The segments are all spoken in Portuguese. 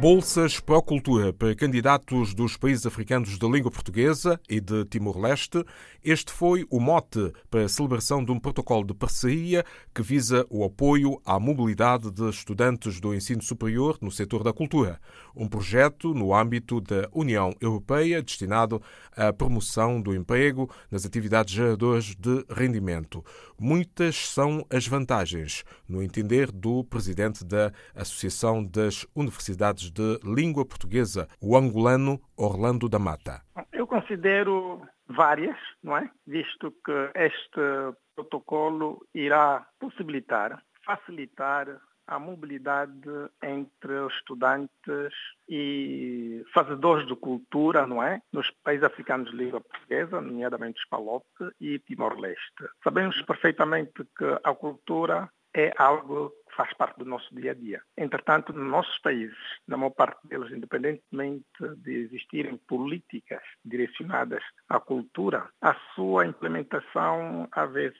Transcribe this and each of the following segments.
Bolsas para a cultura para candidatos dos países africanos de língua portuguesa e de Timor-Leste. Este foi o mote para a celebração de um protocolo de parceria que visa o apoio à mobilidade de estudantes do ensino superior no setor da cultura. Um projeto no âmbito da União Europeia destinado à promoção do emprego nas atividades geradoras de rendimento. Muitas são as vantagens, no entender do presidente da Associação das Universidades de língua portuguesa, o angolano Orlando da Mata? Eu considero várias, não é? Visto que este protocolo irá possibilitar, facilitar a mobilidade entre estudantes e fazedores de cultura, não é? Nos países africanos de língua portuguesa, nomeadamente os Palote e Timor-Leste. Sabemos perfeitamente que a cultura é algo que faz parte do nosso dia a dia. Entretanto, nos nossos países, na maior parte deles, independentemente de existirem políticas direcionadas à cultura, a sua implementação, às vezes,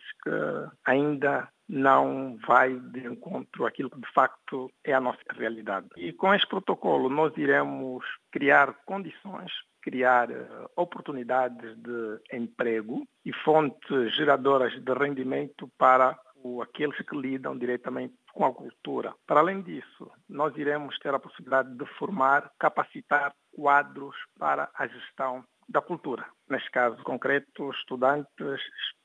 ainda não vai de encontro àquilo que de facto é a nossa realidade. E com este protocolo nós iremos criar condições criar oportunidades de emprego e fontes geradoras de rendimento para aqueles que lidam diretamente com a cultura. Para além disso, nós iremos ter a possibilidade de formar, capacitar quadros para a gestão da cultura. Neste caso concreto, estudantes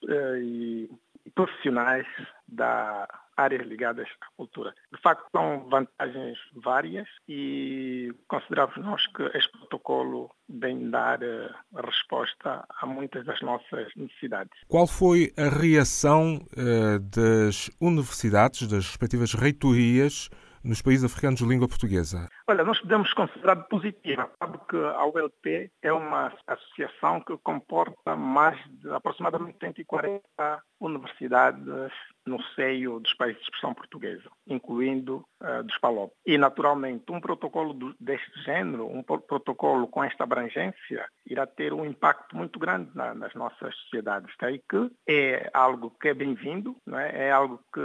eh, e profissionais da áreas ligadas à cultura. De facto, são vantagens várias e consideramos nós que este protocolo vem dar eh, resposta a muitas das nossas necessidades. Qual foi a reação uh, das universidades, das respectivas reitorias, nos países africanos de língua portuguesa? Olha, nós podemos considerar positiva. Sabe que a ULP é uma associação que comporta mais de aproximadamente 140 universidades no seio dos países de expressão portuguesa, incluindo uh, dos PALOP. E, naturalmente, um protocolo do, deste género, um protocolo com esta abrangência, irá ter um impacto muito grande na, nas nossas sociedades. Daí que é algo que é bem-vindo, é? é algo que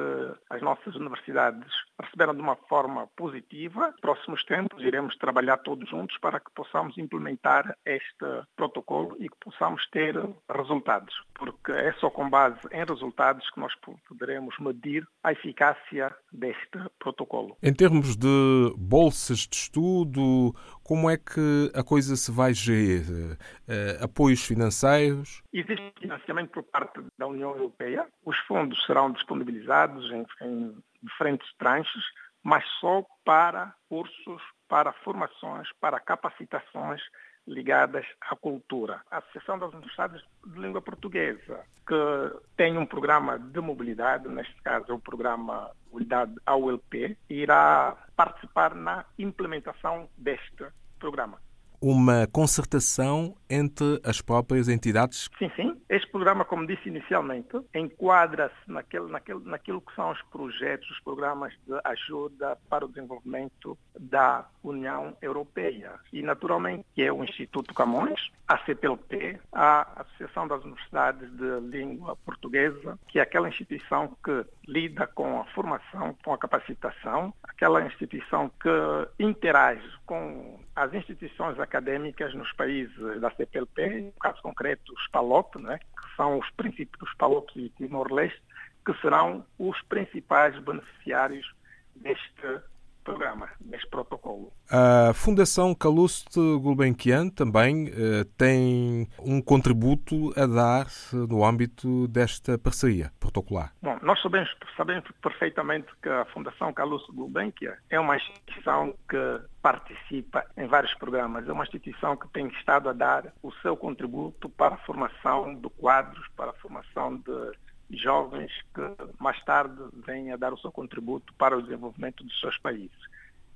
as nossas universidades receberam de uma forma positiva. Próximos tempos iremos trabalhar todos juntos para que possamos implementar este protocolo e que possamos ter resultados, porque é só com base em resultados que nós poderemos medir a eficácia deste protocolo. Em termos de bolsas de estudo, como é que a coisa se vai gerir? Uh, apoios financeiros? Existe financiamento por parte da União Europeia. Os fundos serão disponibilizados em, em diferentes tranches, mas só para cursos, para formações, para capacitações ligadas à cultura. A Associação das Universidades de Língua Portuguesa, que tem um programa de mobilidade, neste caso é o programa Mobilidade AULP, irá participar na implementação deste programa uma concertação entre as próprias entidades? Sim, sim. Este programa, como disse inicialmente, enquadra-se naquele, naquele, naquilo que são os projetos, os programas de ajuda para o desenvolvimento da União Europeia. E, naturalmente, é o Instituto Camões, a CPLP, a Associação das Universidades de Língua Portuguesa, que é aquela instituição que lida com a formação, com a capacitação, aquela instituição que interage com as instituições nos países da CPLP, no caso concreto os PALOP, né, que são os princípios PALOP e Timor-Leste, que serão os principais beneficiários deste programa, neste protocolo. A Fundação Calouste Gulbenkian também eh, tem um contributo a dar no âmbito desta parceria protocolar. Bom, nós sabemos, sabemos perfeitamente que a Fundação Calouste Gulbenkian é uma instituição que participa em vários programas. É uma instituição que tem estado a dar o seu contributo para a formação de quadros, para a formação de jovens que mais tarde vêm a dar o seu contributo para o desenvolvimento dos seus países.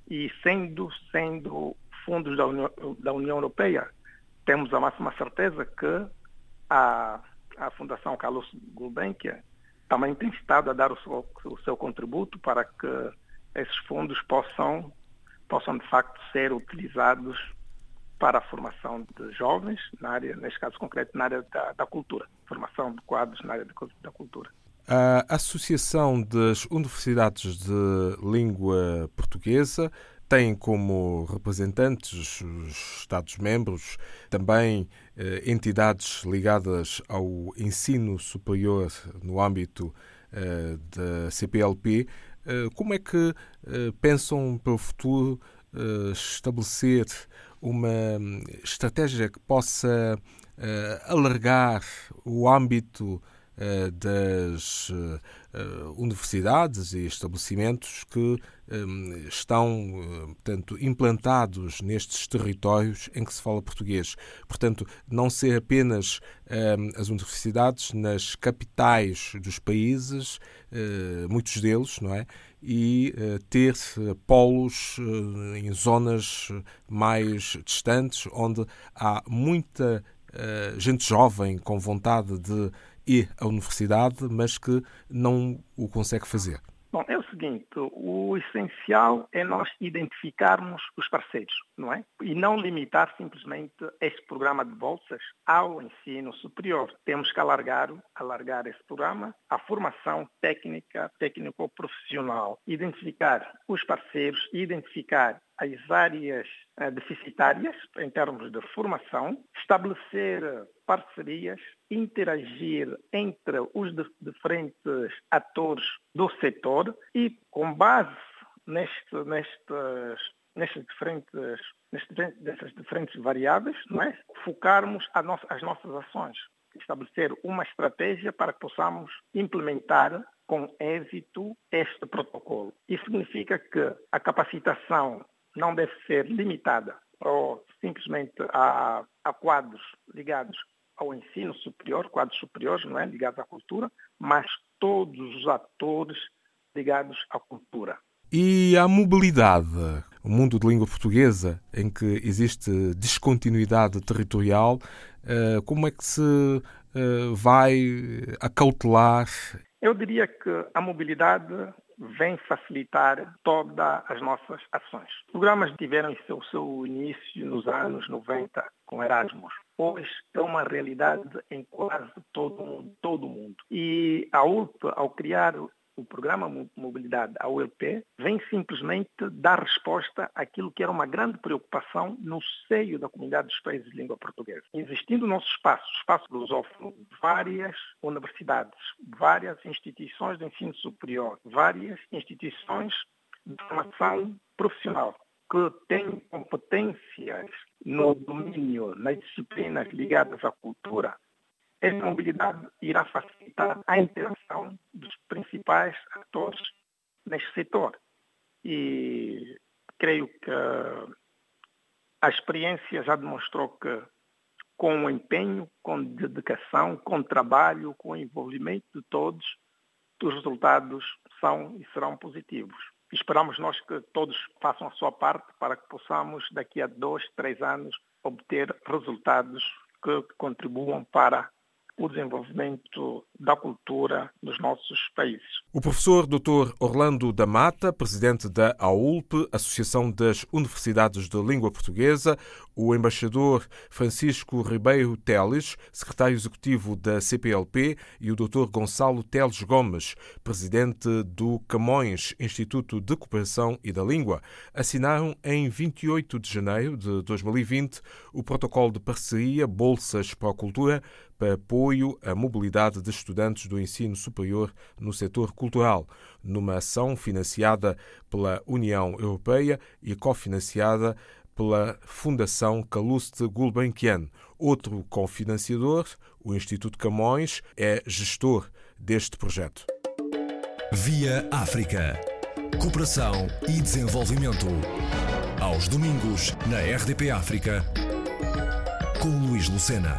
E sendo, sendo fundos da União, da União Europeia, temos a máxima certeza que a, a Fundação Carlos Gulbenkian também tem estado a dar o seu, o seu contributo para que esses fundos possam, possam de facto ser utilizados para a formação de jovens, na área, neste caso concreto, na área da, da cultura, formação de quadros na área da cultura. A Associação das Universidades de Língua Portuguesa tem como representantes os Estados-membros também eh, entidades ligadas ao ensino superior no âmbito eh, da CPLP. Eh, como é que eh, pensam para o futuro eh, estabelecer uma estratégia que possa eh, alargar o âmbito das eh, universidades e estabelecimentos que estão, portanto, implantados nestes territórios em que se fala português. Portanto, não ser apenas as universidades nas capitais dos países, muitos deles, não é? E ter polos em zonas mais distantes, onde há muita gente jovem com vontade de e a universidade, mas que não o consegue fazer? Bom, é o seguinte, o essencial é nós identificarmos os parceiros, não é? E não limitar simplesmente este programa de bolsas ao ensino superior. Temos que alargar, alargar esse programa à formação técnica, técnico-profissional, identificar os parceiros, identificar as áreas eh, deficitárias em termos de formação, estabelecer parcerias, interagir entre os diferentes atores do setor e, com base neste, nestes, nestes diferentes, nestes, dessas diferentes variáveis, não é? focarmos no, as nossas ações, estabelecer uma estratégia para que possamos implementar com êxito este protocolo. Isso significa que a capacitação não deve ser limitada ou simplesmente a, a quadros ligados ao ensino superior, quadros superiores, não é, ligados à cultura, mas todos os atores ligados à cultura. E a mobilidade, o mundo de língua portuguesa, em que existe descontinuidade territorial, eh, como é que se eh, vai acautelar? Eu diria que a mobilidade vem facilitar todas as nossas ações. Os programas tiveram o seu início nos anos 90 com Erasmus. Hoje é uma realidade em quase todo, todo o mundo. E a ULP, ao criar o programa Mobilidade, a ULP, vem simplesmente dar resposta àquilo que era uma grande preocupação no seio da comunidade dos países de língua portuguesa. Existindo o nosso espaço, o espaço lusófono, várias universidades, várias instituições de ensino superior, várias instituições de formação profissional que têm competências no domínio, nas disciplinas ligadas à cultura, essa mobilidade irá facilitar a interação principais atores neste setor. E creio que a experiência já demonstrou que com empenho, com dedicação, com trabalho, com envolvimento de todos, os resultados são e serão positivos. Esperamos nós que todos façam a sua parte para que possamos, daqui a dois, três anos, obter resultados que contribuam para o desenvolvimento da cultura nos nossos países. O professor Dr. Orlando da Mata, presidente da AULP, Associação das Universidades de Língua Portuguesa, o embaixador Francisco Ribeiro Teles, secretário executivo da CPLP, e o Dr. Gonçalo Teles Gomes, presidente do Camões Instituto de Cooperação e da Língua, assinaram em 28 de janeiro de 2020 o protocolo de parceria Bolsas para a Cultura apoio à mobilidade de estudantes do ensino superior no setor cultural, numa ação financiada pela União Europeia e cofinanciada pela Fundação Calouste Gulbenkian. Outro cofinanciador, o Instituto Camões, é gestor deste projeto. Via África. Cooperação e desenvolvimento. Aos domingos, na RDP África, com Luís Lucena.